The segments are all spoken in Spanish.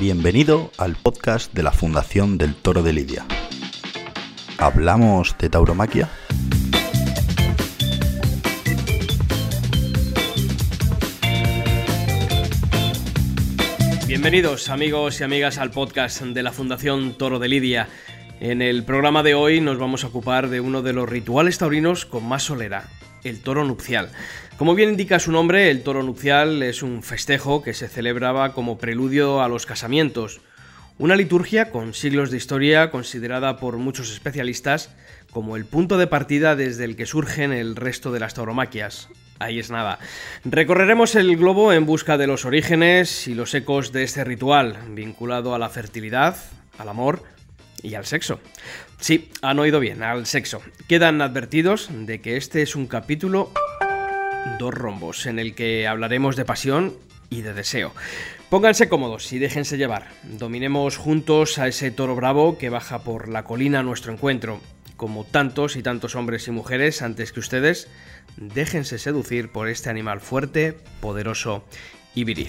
Bienvenido al podcast de la Fundación del Toro de Lidia. ¿Hablamos de tauromaquia? Bienvenidos amigos y amigas al podcast de la Fundación Toro de Lidia. En el programa de hoy nos vamos a ocupar de uno de los rituales taurinos con más solera, el toro nupcial. Como bien indica su nombre, el toro nupcial es un festejo que se celebraba como preludio a los casamientos. Una liturgia con siglos de historia considerada por muchos especialistas como el punto de partida desde el que surgen el resto de las tauromaquias. Ahí es nada. Recorreremos el globo en busca de los orígenes y los ecos de este ritual, vinculado a la fertilidad, al amor y al sexo. Sí, han oído bien, al sexo. Quedan advertidos de que este es un capítulo dos rombos, en el que hablaremos de pasión y de deseo. Pónganse cómodos y déjense llevar. Dominemos juntos a ese toro bravo que baja por la colina a nuestro encuentro. Como tantos y tantos hombres y mujeres antes que ustedes, déjense seducir por este animal fuerte, poderoso y viril.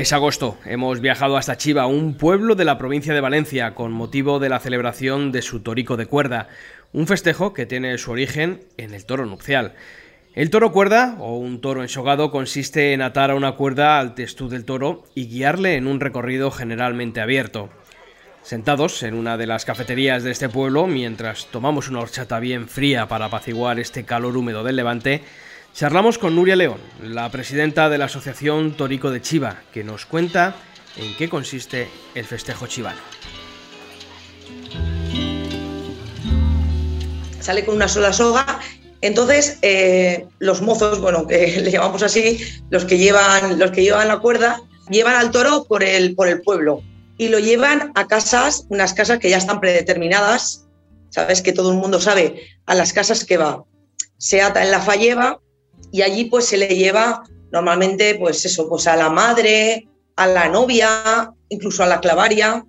Es agosto, hemos viajado hasta Chiva, un pueblo de la provincia de Valencia, con motivo de la celebración de su torico de cuerda, un festejo que tiene su origen en el toro nupcial. El toro cuerda, o un toro ensogado, consiste en atar a una cuerda al testú del toro y guiarle en un recorrido generalmente abierto. Sentados en una de las cafeterías de este pueblo, mientras tomamos una horchata bien fría para apaciguar este calor húmedo del levante, Charlamos con Nuria León, la presidenta de la Asociación Torico de Chiva, que nos cuenta en qué consiste el festejo chivano. Sale con una sola soga, entonces eh, los mozos, bueno, que le llamamos así, los que llevan, los que llevan la cuerda, llevan al toro por el, por el pueblo y lo llevan a casas, unas casas que ya están predeterminadas, sabes que todo el mundo sabe a las casas que va. Se ata en la falleva, y allí pues se le lleva normalmente pues eso, pues a la madre, a la novia, incluso a la clavaria,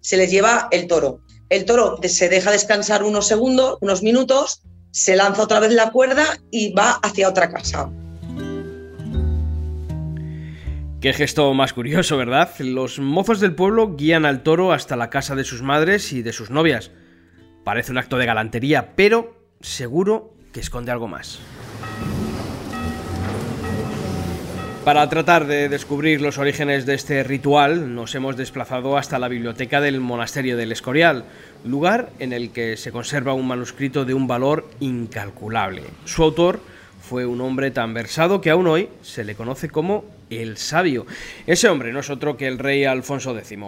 se les lleva el toro. El toro se deja descansar unos segundos, unos minutos, se lanza otra vez la cuerda y va hacia otra casa. Qué gesto más curioso, ¿verdad? Los mozos del pueblo guían al toro hasta la casa de sus madres y de sus novias. Parece un acto de galantería, pero seguro que esconde algo más. Para tratar de descubrir los orígenes de este ritual, nos hemos desplazado hasta la biblioteca del Monasterio del Escorial, lugar en el que se conserva un manuscrito de un valor incalculable. Su autor fue un hombre tan versado que aún hoy se le conoce como el Sabio. Ese hombre no es otro que el rey Alfonso X.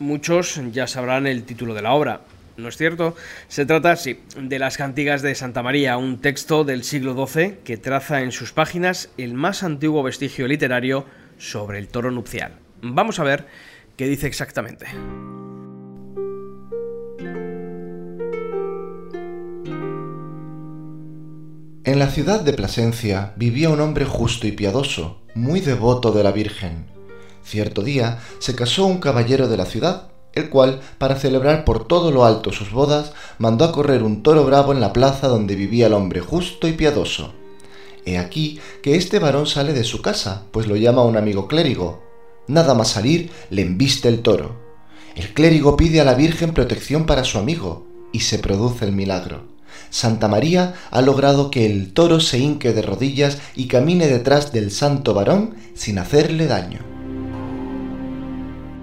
Muchos ya sabrán el título de la obra, ¿no es cierto? Se trata, sí, de las Cantigas de Santa María, un texto del siglo XII que traza en sus páginas el más antiguo vestigio literario sobre el toro nupcial. Vamos a ver qué dice exactamente. En la ciudad de Plasencia vivía un hombre justo y piadoso, muy devoto de la Virgen. Cierto día se casó un caballero de la ciudad el cual, para celebrar por todo lo alto sus bodas, mandó a correr un toro bravo en la plaza donde vivía el hombre justo y piadoso. He aquí que este varón sale de su casa, pues lo llama un amigo clérigo. Nada más salir, le embiste el toro. El clérigo pide a la Virgen protección para su amigo, y se produce el milagro. Santa María ha logrado que el toro se hinque de rodillas y camine detrás del santo varón sin hacerle daño.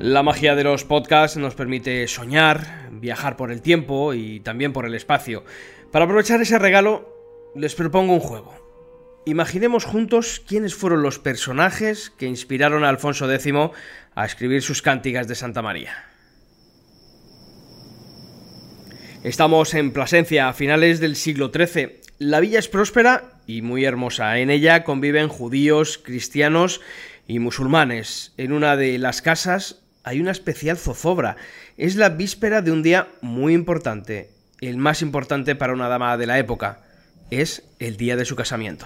La magia de los podcasts nos permite soñar, viajar por el tiempo y también por el espacio. Para aprovechar ese regalo, les propongo un juego. Imaginemos juntos quiénes fueron los personajes que inspiraron a Alfonso X a escribir sus cánticas de Santa María. Estamos en Plasencia a finales del siglo XIII. La villa es próspera y muy hermosa. En ella conviven judíos, cristianos y musulmanes. En una de las casas hay una especial zozobra. Es la víspera de un día muy importante, el más importante para una dama de la época. Es el día de su casamiento.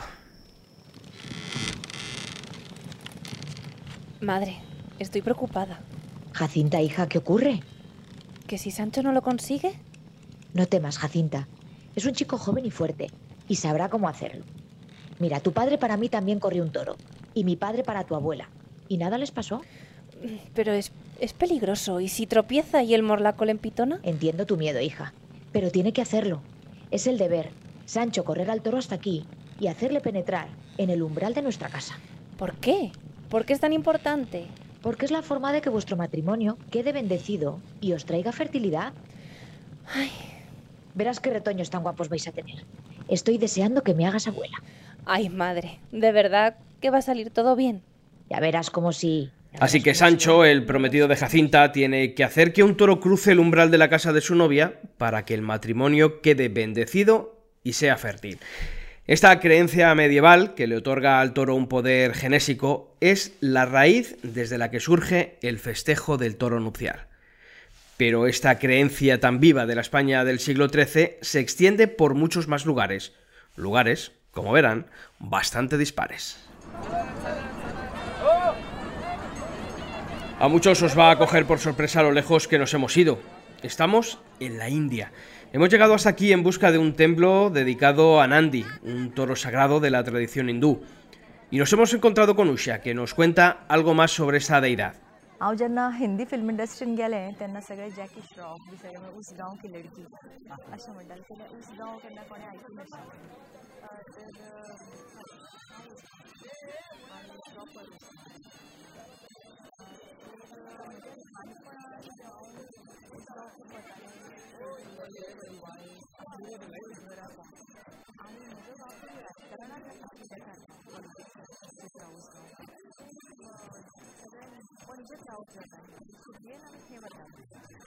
Madre, estoy preocupada. Jacinta, hija, ¿qué ocurre? ¿Que si Sancho no lo consigue? No temas, Jacinta. Es un chico joven y fuerte, y sabrá cómo hacerlo. Mira, tu padre para mí también corrió un toro. Y mi padre para tu abuela. ¿Y nada les pasó? Pero es, es peligroso. ¿Y si tropieza y el morlaco le empitona? Entiendo tu miedo, hija. Pero tiene que hacerlo. Es el deber. Sancho correr al toro hasta aquí y hacerle penetrar en el umbral de nuestra casa. ¿Por qué? ¿Por qué es tan importante? Porque es la forma de que vuestro matrimonio quede bendecido y os traiga fertilidad. Ay, Verás qué retoños tan guapos vais a tener. Estoy deseando que me hagas abuela. ay, madre. ¿De verdad que va a salir todo bien? Ya verás como si... Así que Sancho, el prometido de Jacinta, tiene que hacer que un toro cruce el umbral de la casa de su novia para que el matrimonio quede bendecido y sea fértil. Esta creencia medieval, que le otorga al toro un poder genésico, es la raíz desde la que surge el festejo del toro nupcial. Pero esta creencia tan viva de la España del siglo XIII se extiende por muchos más lugares. Lugares, como verán, bastante dispares. A muchos os va a coger por sorpresa a lo lejos que nos hemos ido. Estamos en la India. Hemos llegado hasta aquí en busca de un templo dedicado a Nandi, un toro sagrado de la tradición hindú. Y nos hemos encontrado con Usha, que nos cuenta algo más sobre esa deidad. हांव जेन्ना हिंदी फिल्म इंडस्ट्रीन गेलें तेन्ना सगळे जॅकी श्रॉफ बी सगळे म्हळ्यार उस गांव की लडकी अशें म्हणटाले कित्याक उस गांव केन्ना कोणें आयकूंक नाशिल्लें अ, तर अ, आनी proper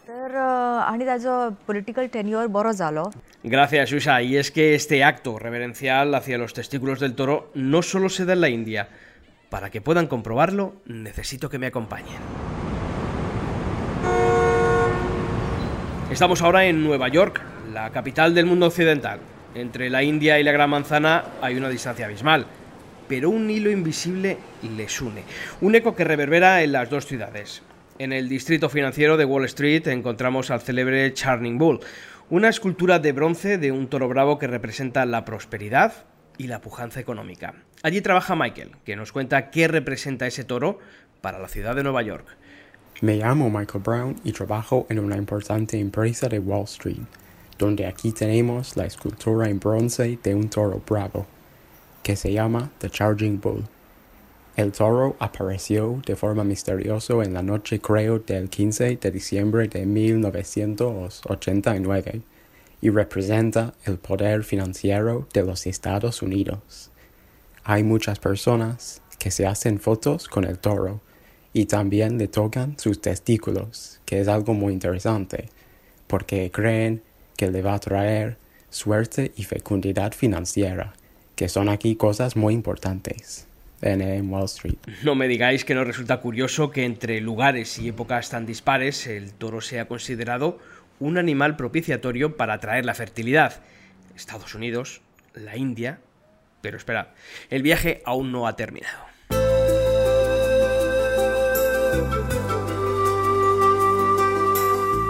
तर अ, आनी ताजो पॉलिटिकल टेन्युअर बरो जालो Gracias, Usha. Y es que este acto reverencial hacia los testículos del toro no solo se da en la India. para que puedan comprobarlo, necesito que me acompañen. Estamos ahora en Nueva York, la capital del mundo occidental. Entre la India y la Gran Manzana hay una distancia abismal, pero un hilo invisible les une. Un eco que reverbera en las dos ciudades. En el distrito financiero de Wall Street encontramos al célebre Charning Bull, una escultura de bronce de un toro bravo que representa la prosperidad y la pujanza económica. Allí trabaja Michael, que nos cuenta qué representa ese toro para la ciudad de Nueva York. Me llamo Michael Brown y trabajo en una importante empresa de Wall Street, donde aquí tenemos la escultura en bronce de un toro bravo, que se llama The Charging Bull. El toro apareció de forma misteriosa en la noche creo del 15 de diciembre de 1989 y representa el poder financiero de los Estados Unidos. Hay muchas personas que se hacen fotos con el toro y también le tocan sus testículos, que es algo muy interesante, porque creen que le va a traer suerte y fecundidad financiera, que son aquí cosas muy importantes en, Wall Street. No me digáis que no resulta curioso que entre lugares y épocas tan dispares el toro sea considerado un animal propiciatorio para atraer la fertilidad. Estados Unidos, la India... Pero esperad, el viaje aún no ha terminado.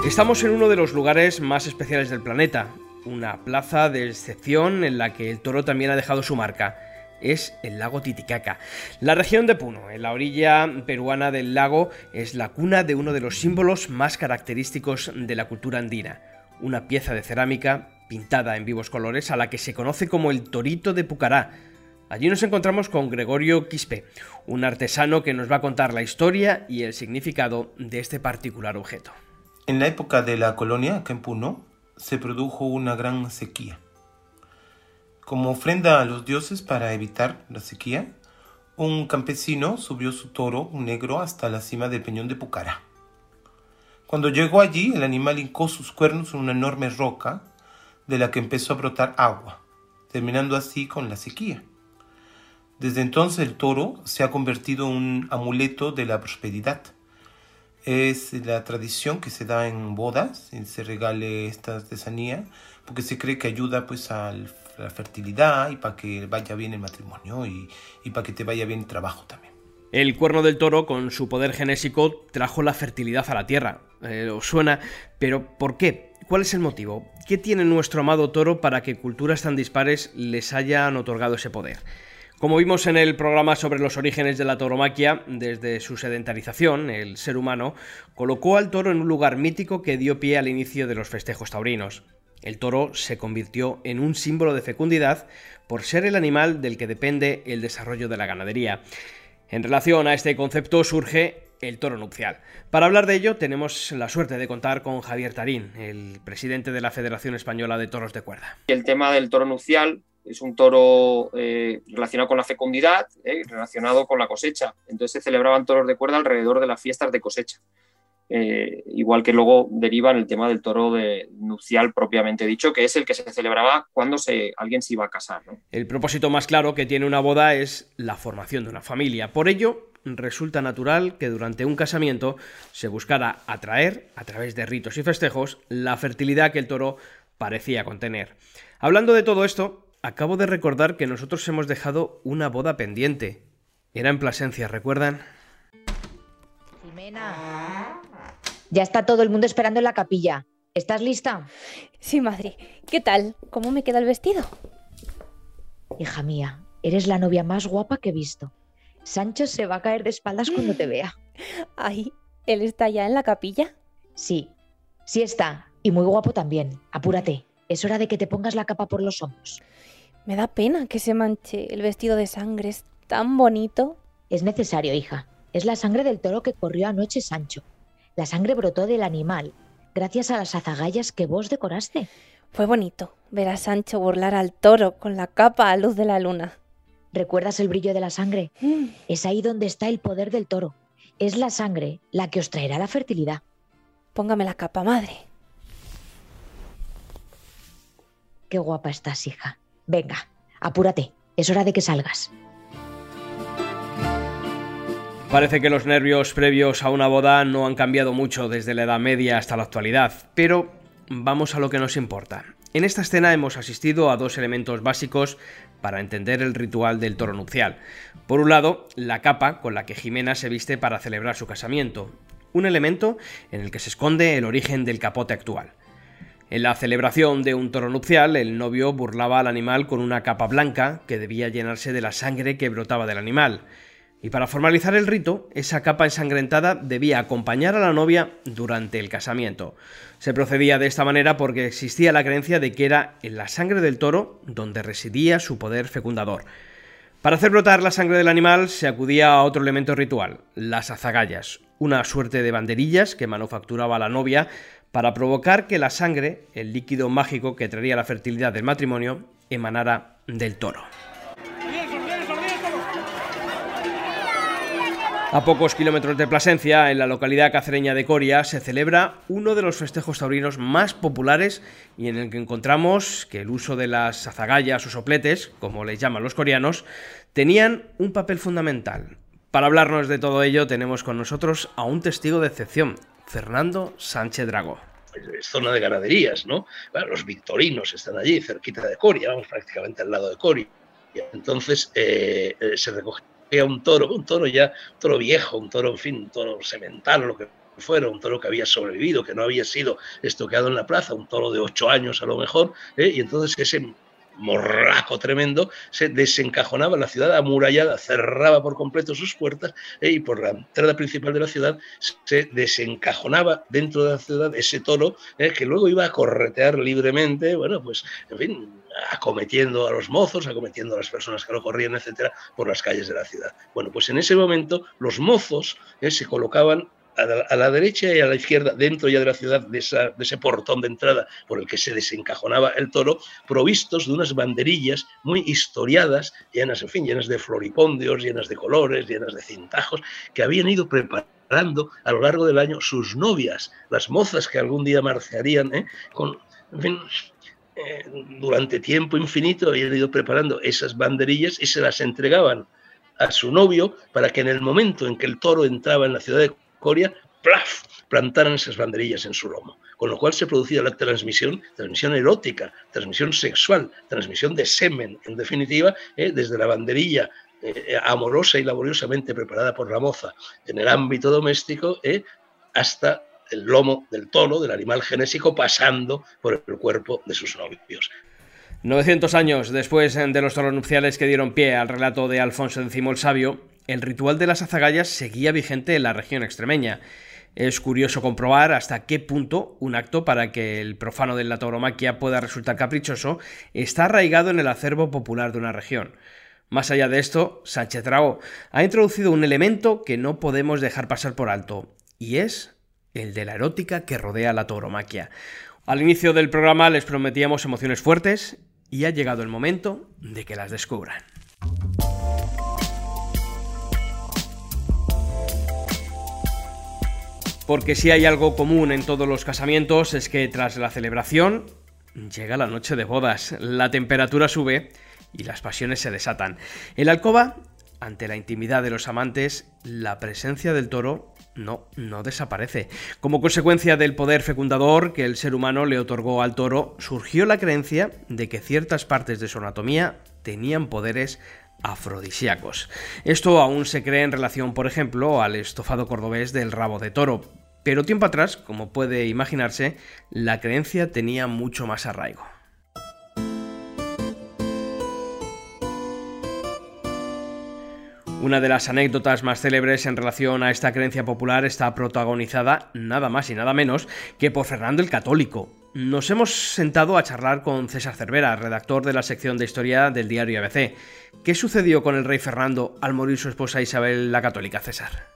Estamos en uno de los lugares más especiales del planeta, una plaza de excepción en la que el toro también ha dejado su marca. Es el lago Titicaca. La región de Puno, en la orilla peruana del lago, es la cuna de uno de los símbolos más característicos de la cultura andina, una pieza de cerámica pintada en vivos colores a la que se conoce como el Torito de Pucará. Allí nos encontramos con Gregorio Quispe, un artesano que nos va a contar la historia y el significado de este particular objeto. En la época de la colonia, en Puno, se produjo una gran sequía. Como ofrenda a los dioses para evitar la sequía, un campesino subió su toro, negro, hasta la cima del peñón de Pucará. Cuando llegó allí, el animal hincó sus cuernos en una enorme roca de la que empezó a brotar agua, terminando así con la sequía. Desde entonces el toro se ha convertido en un amuleto de la prosperidad. Es la tradición que se da en bodas, y se regale esta artesanía, porque se cree que ayuda pues a la fertilidad y para que vaya bien el matrimonio y, para que te vaya bien el trabajo también. El cuerno del toro, con su poder genésico, trajo la fertilidad a la tierra. Eh, os suena, pero ¿por qué? ¿Cuál es el motivo? ¿Qué tiene nuestro amado toro para que culturas tan dispares les hayan otorgado ese poder? Como vimos en el programa sobre los orígenes de la tauromaquia, desde su sedentarización, el ser humano colocó al toro en un lugar mítico que dio pie al inicio de los festejos taurinos. El toro se convirtió en un símbolo de fecundidad por ser el animal del que depende el desarrollo de la ganadería. En relación a este concepto surge el toro nupcial. Para hablar de ello tenemos la suerte de contar con Javier Tarín, el presidente de la Federación Española de Toros de Cuerda. El tema del toro nupcial es un toro eh, relacionado con la fecundidad, eh, relacionado con la cosecha. Entonces se celebraban toros de cuerda alrededor de las fiestas de cosecha. Eh, igual que luego deriva en el tema del toro de nupcial propiamente dicho, que es el que se celebraba cuando se, alguien se iba a casar. El propósito más claro que tiene una boda es la formación de una familia. Por ello, resulta natural que durante un casamiento se buscara atraer, a través de ritos y festejos, la fertilidad que el toro parecía contener. Hablando de todo esto, acabo de recordar que nosotros hemos dejado una boda pendiente. Era en Plasencia, ¿recuerdan? Jimena. Ya está todo el mundo esperando en la capilla. ¿Estás lista? Sí, madre. ¿Qué tal? ¿Cómo me queda el vestido? Hija mía, eres la novia más guapa que he visto. Sancho se va a caer de espaldas cuando te vea. Ay, ¿él está ya en la capilla? Sí, sí está. Y muy guapo también. Apúrate. Es hora de que te pongas la capa por los hombros. Me da pena que se manche el vestido de sangre. Es tan bonito. Es necesario, hija. Es la sangre del toro que corrió anoche Sancho. La sangre brotó del animal, gracias a las azagallas que vos decoraste. Fue bonito ver a Sancho burlar al toro con la capa a luz de la luna. ¿Recuerdas el brillo de la sangre? Mm. Es ahí donde está el poder del toro. Es la sangre la que os traerá la fertilidad. Póngame la capa, madre. Qué guapa estás, hija. Venga, apúrate. Es hora de que salgas. Parece que los nervios previos a una boda no han cambiado mucho desde la Edad Media hasta la actualidad, pero vamos a lo que nos importa. En esta escena hemos asistido a dos elementos básicos para entender el ritual del toro nupcial. Por un lado, la capa con la que Jimena se viste para celebrar su casamiento, un elemento en el que se esconde el origen del capote actual. En la celebración de un toro nupcial, el novio burlaba al animal con una capa blanca que debía llenarse de la sangre que brotaba del animal. Y para formalizar el rito, esa capa ensangrentada debía acompañar a la novia durante el casamiento. Se procedía de esta manera porque existía la creencia de que era en la sangre del toro donde residía su poder fecundador. Para hacer brotar la sangre del animal se acudía a otro elemento ritual, las azagallas, una suerte de banderillas que manufacturaba la novia para provocar que la sangre, el líquido mágico que traería la fertilidad del matrimonio, emanara del toro. A pocos kilómetros de Plasencia, en la localidad cacereña de Coria, se celebra uno de los festejos taurinos más populares y en el que encontramos que el uso de las azagallas o sopletes, como les llaman los coreanos, tenían un papel fundamental. Para hablarnos de todo ello tenemos con nosotros a un testigo de excepción, Fernando Sánchez Drago. Zona de ganaderías, ¿no? Los victorinos están allí, cerquita de Coria, vamos prácticamente al lado de Coria. Entonces eh, eh, se un toro, un toro ya, un toro viejo, un toro, en fin, un toro semental lo que fuera, un toro que había sobrevivido, que no había sido estoqueado en la plaza, un toro de ocho años a lo mejor, ¿eh? y entonces ese morraco tremendo, se desencajonaba la ciudad amurallada, cerraba por completo sus puertas ¿eh? y por la entrada principal de la ciudad se desencajonaba dentro de la ciudad ese toro ¿eh? que luego iba a corretear libremente, bueno, pues, en fin, acometiendo a los mozos, acometiendo a las personas que lo corrían, etcétera, por las calles de la ciudad. Bueno, pues en ese momento los mozos ¿eh? se colocaban a la, derecha y a la izquierda, dentro ya de la ciudad, de, ese portón de entrada por el que se desencajonaba el toro, provistos de unas banderillas muy historiadas, llenas, en fin, llenas de floripondios, llenas de colores, llenas de cintajos, que habían ido preparando a lo largo del año sus novias, las mozas que algún día marcharían, ¿eh? con, fin, eh, durante tiempo infinito habían ido preparando esas banderillas y se las entregaban a su novio para que en el momento en que el toro entraba en la ciudad de Coria, ¡plaf! plantaran esas banderillas en su lomo. Con lo cual se producía la transmisión, transmisión erótica, transmisión sexual, transmisión de semen, en definitiva, eh, desde la banderilla eh, amorosa y laboriosamente preparada por la moza en el ámbito doméstico, eh, hasta el lomo del toro, del animal genésico, pasando por el cuerpo de sus novios. 900 años después de los toros nupciales que dieron pie al relato de Alfonso X el Sabio, el ritual de las azagallas seguía vigente en la región extremeña. Es curioso comprobar hasta qué punto un acto para que el profano de la tauromaquia pueda resultar caprichoso está arraigado en el acervo popular de una región. Más allá de esto, Sánchez Dragó ha introducido un elemento que no podemos dejar pasar por alto, y es el de la erótica que rodea la tauromaquia. Al inicio del programa les prometíamos emociones fuertes y ha llegado el momento de que las descubran. Porque si hay algo común en todos los casamientos es que tras la celebración llega la noche de bodas, la temperatura sube y las pasiones se desatan. En la alcoba, ante la intimidad de los amantes, la presencia del toro no, no desaparece. Como consecuencia del poder fecundador que el ser humano le otorgó al toro, surgió la creencia de que ciertas partes de su anatomía tenían poderes afrodisíacos. Esto aún se cree en relación, por ejemplo, al estofado cordobés del rabo de toro. Pero tiempo atrás, como puede imaginarse, la creencia tenía mucho más arraigo. Una de las anécdotas más célebres en relación a esta creencia popular está protagonizada nada más y nada menos que por Fernando el Católico. Nos hemos sentado a charlar con César Cervera, redactor de la sección de historia del diario ABC. ¿Qué sucedió con el rey Fernando al morir su esposa Isabel la Católica, César?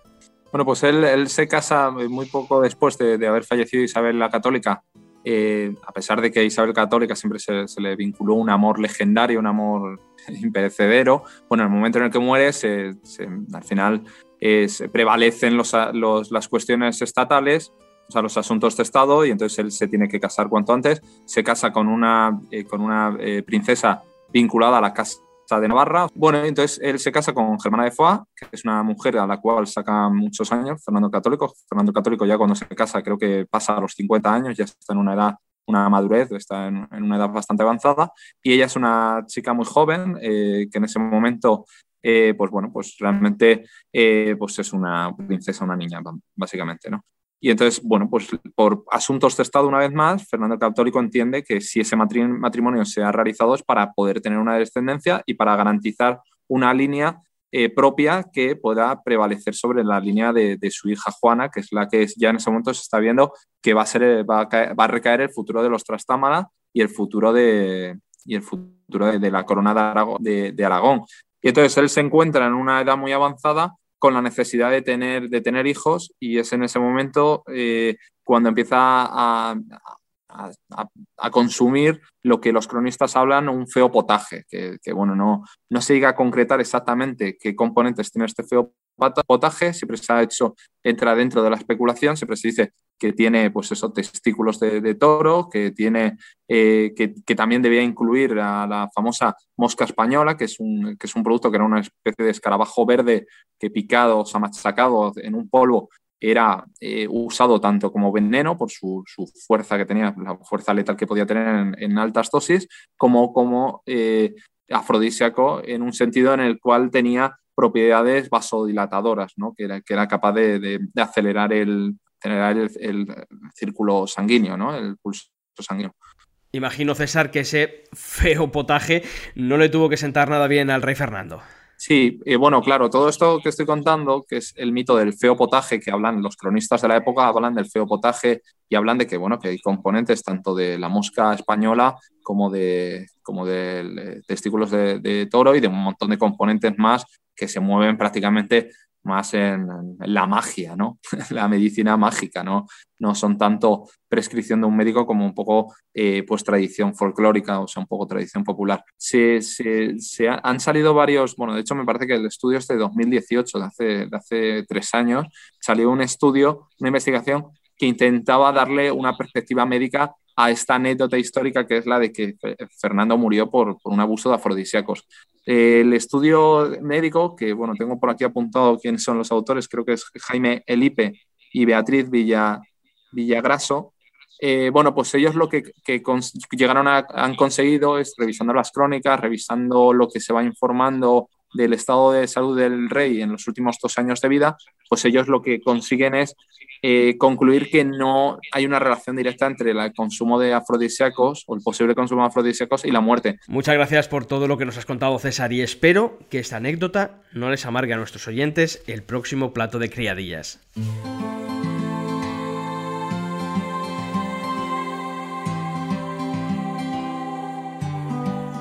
Bueno, pues él, se casa muy poco después de, haber fallecido Isabel la Católica. Eh, a pesar de que Isabel Católica siempre se, se le vinculó un amor legendario, un amor imperecedero. Bueno, en el momento en el que muere, al final prevalecen las cuestiones estatales, o sea, los asuntos de Estado, y entonces él se tiene que casar cuanto antes. Se casa con una, eh, con una eh, princesa vinculada a la casa de Navarra. Bueno, entonces él se casa con Germana de Foix, que es una mujer a la cual saca muchos años, Fernando Católico. Fernando Católico ya cuando se casa creo que pasa a los 50 años, ya está en una edad una madurez, está en, una edad bastante avanzada y ella es una chica muy joven eh, que en ese momento, eh, pues bueno, pues realmente eh, pues es una princesa, una niña, básicamente, ¿no? Y entonces, bueno, pues por asuntos de Estado, una vez más, Fernando el Católico entiende que si ese matrimonio se ha realizado es para poder tener una descendencia y para garantizar una línea eh, propia que pueda prevalecer sobre la línea de, su hija Juana, que es la que ya en ese momento se está viendo que va a, ser, va a, recaer el futuro de los Trastámara y el futuro de, y el futuro de, la corona de Aragón, Y entonces él se encuentra en una edad muy avanzada con la necesidad de tener, de tener hijos y es en ese momento eh, cuando empieza a, a, consumir lo que los cronistas hablan un feo potaje, que, bueno, no, no se llega a concretar exactamente qué componentes tiene este feo potaje, siempre se ha hecho, entra dentro de la especulación, siempre se dice que tiene pues esos testículos de, toro, que tiene eh, que, también debía incluir a la famosa mosca española, que es, un, que es un producto que era una especie de escarabajo verde que picado, o sea, machacado en un polvo era eh, usado tanto como veneno por su, fuerza que tenía, la fuerza letal que podía tener en, altas dosis, como como eh, afrodisíaco en un sentido en el cual tenía propiedades vasodilatadoras, ¿no? que, era, que era capaz de, acelerar, el, el, círculo sanguíneo, ¿no? el pulso sanguíneo. Imagino, César, que ese feo potaje no le tuvo que sentar nada bien al rey Fernando. Sí, y bueno, claro, todo esto que estoy contando, que es el mito del feo potaje, que hablan los cronistas de la época, hablan del feo potaje y hablan de que, bueno, que hay componentes tanto de la mosca española como de, como de testículos de toro y de un montón de componentes más que se mueven prácticamente más en, la magia, ¿no? la medicina mágica, ¿no? No son tanto prescripción de un médico como un poco eh, pues tradición folclórica, o sea, un poco tradición popular. Se, se, han salido varios, bueno, de hecho me parece que el estudio es de 2018, de hace, tres años, salió un estudio, una investigación que intentaba darle una perspectiva médica a esta anécdota histórica que es la de que Fernando murió por, por un abuso de afrodisíacos. El estudio médico, que bueno, tengo por aquí apuntado quiénes son los autores, creo que es Jaime Elipe y Beatriz Villa, Villagraso. Eh, bueno, pues ellos lo que, llegaron a, han conseguido es revisando las crónicas, revisando lo que se va informando del estado de salud del rey en los últimos dos años de vida, pues ellos lo que consiguen es eh, concluir que no hay una relación directa entre el consumo de afrodisíacos o el posible consumo de afrodisíacos y la muerte. Muchas gracias por todo lo que nos has contado, César, y espero que esta anécdota no les amargue a nuestros oyentes el próximo plato de criadillas.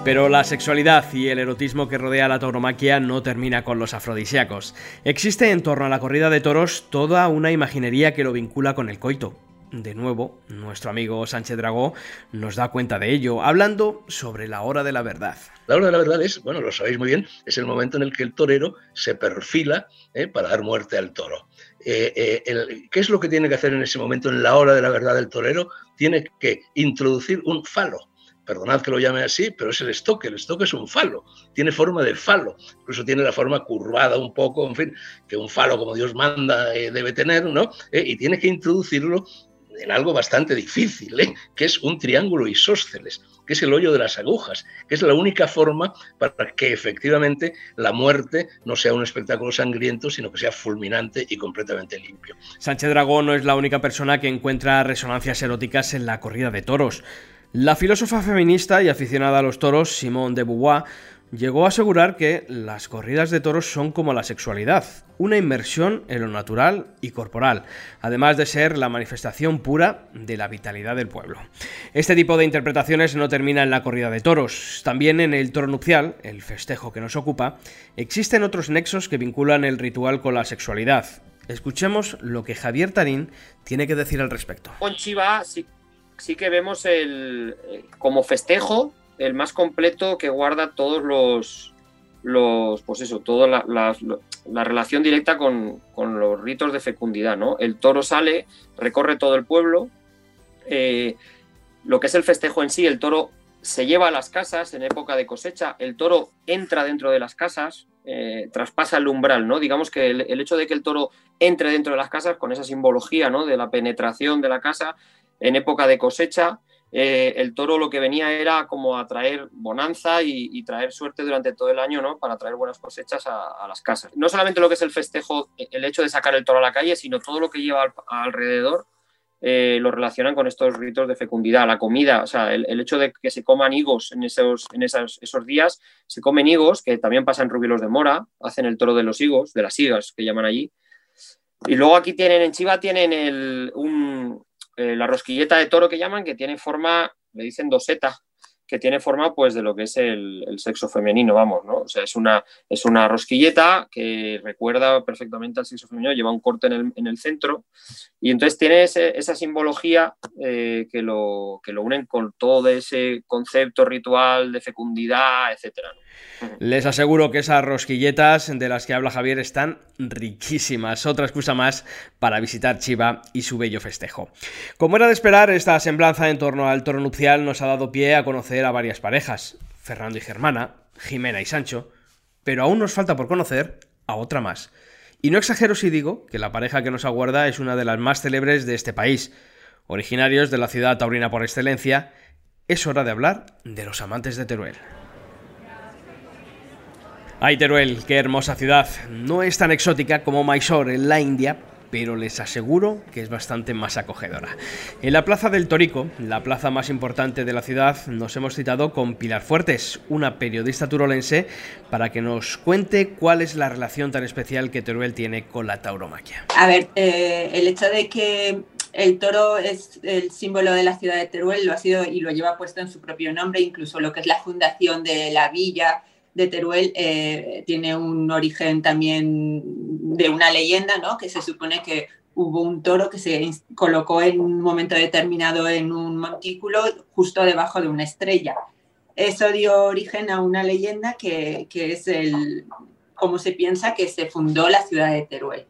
Pero la sexualidad y el erotismo que rodea la tauromaquia no termina con los afrodisíacos. Existe en torno a la corrida de toros toda una imaginería que lo vincula con el coito. De nuevo, nuestro amigo Sánchez Dragó nos da cuenta de ello, hablando sobre la hora de la verdad. La hora de la verdad es, bueno, lo sabéis muy bien, es el momento en el que el torero se perfila eh, para dar muerte al toro. Eh, eh, ¿Qué es lo que tiene que hacer en ese momento, en la hora de la verdad del torero? Tiene que introducir un falo perdonad que lo llame así, pero es el estoque. El estoque es un falo, tiene forma de falo, incluso tiene la forma curvada un poco, en fin, que un falo como Dios manda eh, debe tener, ¿no? Eh, y tiene que introducirlo en algo bastante difícil, ¿eh? que es un triángulo isósceles, que es el hoyo de las agujas, que es la única forma para que efectivamente la muerte no sea un espectáculo sangriento, sino que sea fulminante y completamente limpio. Sánchez Dragón no es la única persona que encuentra resonancias eróticas en la corrida de toros. La filósofa feminista y aficionada a los toros, Simone de Beauvoir, llegó a asegurar que las corridas de toros son como la sexualidad, una inmersión en lo natural y corporal, además de ser la manifestación pura de la vitalidad del pueblo. Este tipo de interpretaciones no termina en la corrida de toros, también en el toro nupcial, el festejo que nos ocupa, existen otros nexos que vinculan el ritual con la sexualidad. Escuchemos lo que Javier Tarín tiene que decir al respecto. Que vemos el, eh, como festejo el más completo que guarda todos los, los pues eso, toda la, relación directa con, los ritos de fecundidad, ¿no? El toro sale, recorre todo el pueblo, eh, lo que es el festejo en sí, el toro se lleva a las casas en época de cosecha, el toro entra dentro de las casas, eh, traspasa el umbral, ¿no? Digamos que el, el, hecho de que el toro entre dentro de las casas con esa simbología, ¿no? De la penetración de la casa, en época de cosecha, eh, el toro lo que venía era como a traer bonanza y, traer suerte durante todo el año, ¿no? Para traer buenas cosechas a, las casas. No solamente lo que es el festejo, el hecho de sacar el toro a la calle, sino todo lo que lleva alrededor, eh, lo relacionan con estos ritos de fecundidad, la comida, o sea, el, hecho de que se coman higos en esos, en esos, días, se comen higos, que también pasan rubilos de mora, hacen el toro de los higos, de las higas que llaman allí. Y luego aquí tienen, en Chiva tienen el, un, eh, la rosquilleta de toro que llaman, que tiene forma, le dicen doseta, que tiene forma pues de lo que es el, sexo femenino, vamos, ¿no? O sea, es una, es una rosquilleta que recuerda perfectamente al sexo femenino, lleva un corte en el, centro y entonces tiene esa simbología eh, que, lo, que lo unen con todo ese concepto ritual de fecundidad, etcétera. Les aseguro que esas rosquilletas de las que habla Javier están riquísimas. Otra excusa más para visitar Chiva y su bello festejo. Como era de esperar, esta semblanza en torno al toro nupcial nos ha dado pie a conocer a varias parejas, Fernando y Germana, Jimena y Sancho, pero aún nos falta por conocer a otra más. Y no exagero si digo que la pareja que nos aguarda es una de las más célebres de este país. Originarios de la ciudad taurina por excelencia, es hora de hablar de los amantes de Teruel. Ay, Teruel, qué hermosa ciudad. No es tan exótica como Mysore en la India, pero les aseguro que es bastante más acogedora. En la Plaza del Torico, la plaza más importante de la ciudad, nos hemos citado con Pilar Fuertes, una periodista turolense, para que nos cuente cuál es la relación tan especial que Teruel tiene con la tauromaquia. A ver, eh, el hecho de que el toro es el símbolo de la ciudad de Teruel, lo ha sido y lo lleva puesto en su propio nombre, incluso lo que es la fundación de la villa de Teruel eh, tiene un origen también de una leyenda, ¿no? Que se supone que hubo un toro que se colocó en un momento determinado en un montículo justo debajo de una estrella. Eso dio origen a una leyenda que, es el, como se piensa que se fundó la ciudad de Teruel.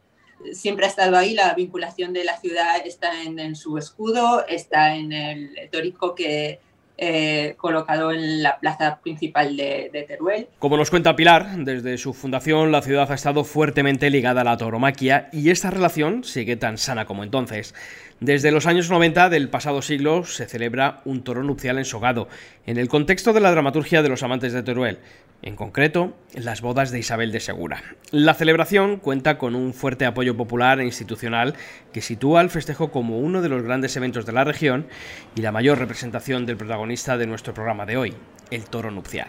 Siempre ha estado ahí, la vinculación de la ciudad está en, en su escudo, está en el tórico que, eh, colocado en la plaza principal de, de, Teruel. Como nos cuenta Pilar, desde su fundación la ciudad ha estado fuertemente ligada a la tauromaquia y esta relación sigue tan sana como entonces. Desde los años 90 del pasado siglo se celebra un toro nupcial ensogado, en el contexto de la dramaturgia de los amantes de Teruel, en concreto, las bodas de Isabel de Segura. La celebración cuenta con un fuerte apoyo popular e institucional que sitúa al festejo como uno de los grandes eventos de la región y la mayor representación del protagonista de nuestro programa de hoy, el toro nupcial.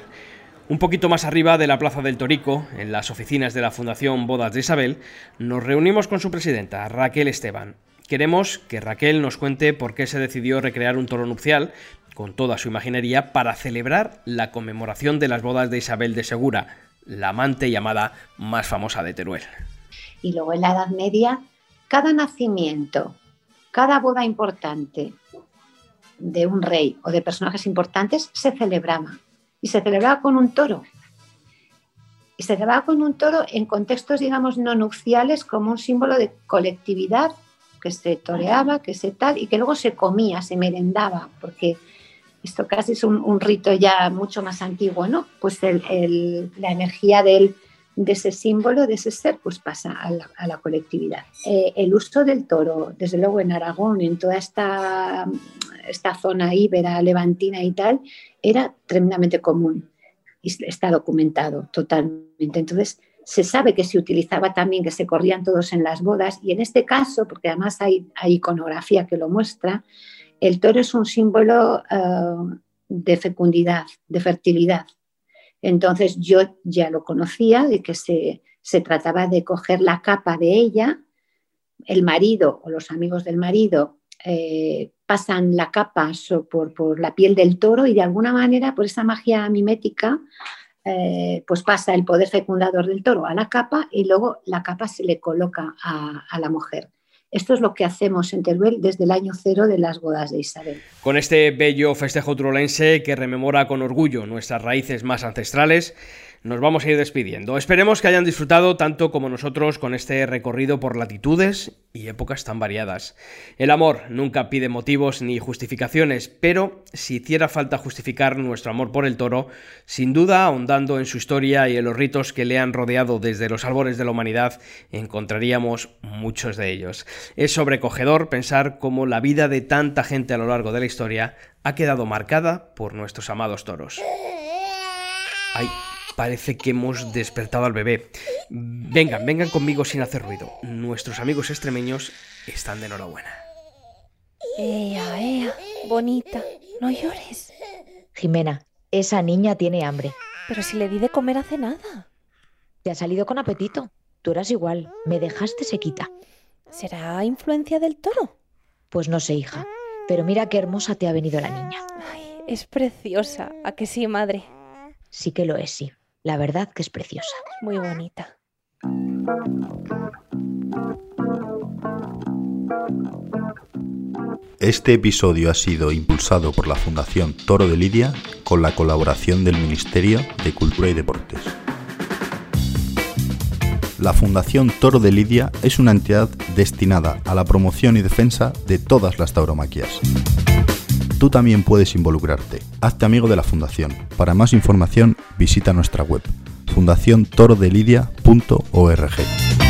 Un poquito más arriba de la Plaza del Torico, en las oficinas de la Fundación Bodas de Isabel, nos reunimos con su presidenta, Raquel Esteban. Queremos que Raquel nos cuente por qué se decidió recrear un toro nupcial con toda su imaginería para celebrar la conmemoración de las bodas de Isabel de Segura, la amante llamada más famosa de Teruel. Y luego en la Edad Media, cada nacimiento, cada boda importante de un rey o de personajes importantes se celebraba. Y se celebraba con un toro. Y se celebraba con un toro en contextos, digamos, no nupciales como un símbolo de colectividad que se toreaba, que se tal, y que luego se comía, se merendaba, porque esto casi es un, rito ya mucho más antiguo, ¿no? Pues la energía de ese símbolo, de ese ser, pues pasa a la, colectividad. Eh, el uso del toro, desde luego en Aragón, en toda esta, esta zona íbera, levantina y tal, era tremendamente común y está documentado totalmente. Entonces, se sabe que se utilizaba también, que se corrían todos en las bodas y en este caso, porque además hay, iconografía que lo muestra, el toro es un símbolo eh, de fecundidad, de fertilidad. Entonces yo ya lo conocía, de que se, trataba de coger la capa de ella, el marido o los amigos del marido eh, pasan la capa por, por, la piel del toro y de alguna manera por esa magia mimética eh, pues pasa el poder fecundador del toro a la capa y luego la capa se le coloca a la mujer. Esto es lo que hacemos en Teruel desde el año cero de las bodas de Isabel. Con este bello festejo turolense que rememora con orgullo nuestras raíces más ancestrales, nos vamos a ir despidiendo. Esperemos que hayan disfrutado tanto como nosotros con este recorrido por latitudes y épocas tan variadas. El amor nunca pide motivos ni justificaciones, pero si hiciera falta justificar nuestro amor por el toro, sin duda, ahondando en su historia y en los ritos que le han rodeado desde los albores de la humanidad, encontraríamos muchos de ellos. Es sobrecogedor pensar cómo la vida de tanta gente a lo largo de la historia ha quedado marcada por nuestros amados toros. Ay, Parece que hemos despertado al bebé. Vengan, vengan conmigo sin hacer ruido. Nuestros amigos extremeños están de enhorabuena. Ea, ea, bonita, no llores. Jimena, esa niña tiene hambre. Pero si le di de comer hace nada. Te ha salido con apetito. Tú eras igual, me dejaste sequita. ¿Será influencia del toro? Pues no sé, hija. Pero mira qué hermosa te ha venido la niña. Ay, es preciosa. ¿A que sí, madre? Sí que lo es, sí. La verdad que es preciosa. Muy bonita. Este episodio ha sido impulsado por la Fundación Toro de Lidia con la colaboración del Ministerio de Cultura y Deportes. La Fundación Toro de Lidia es una entidad destinada a la promoción y defensa de todas las tauromaquias. Tú también puedes involucrarte. Hazte amigo de la Fundación. Para más información visita nuestra web fundaciontorodelidia.org.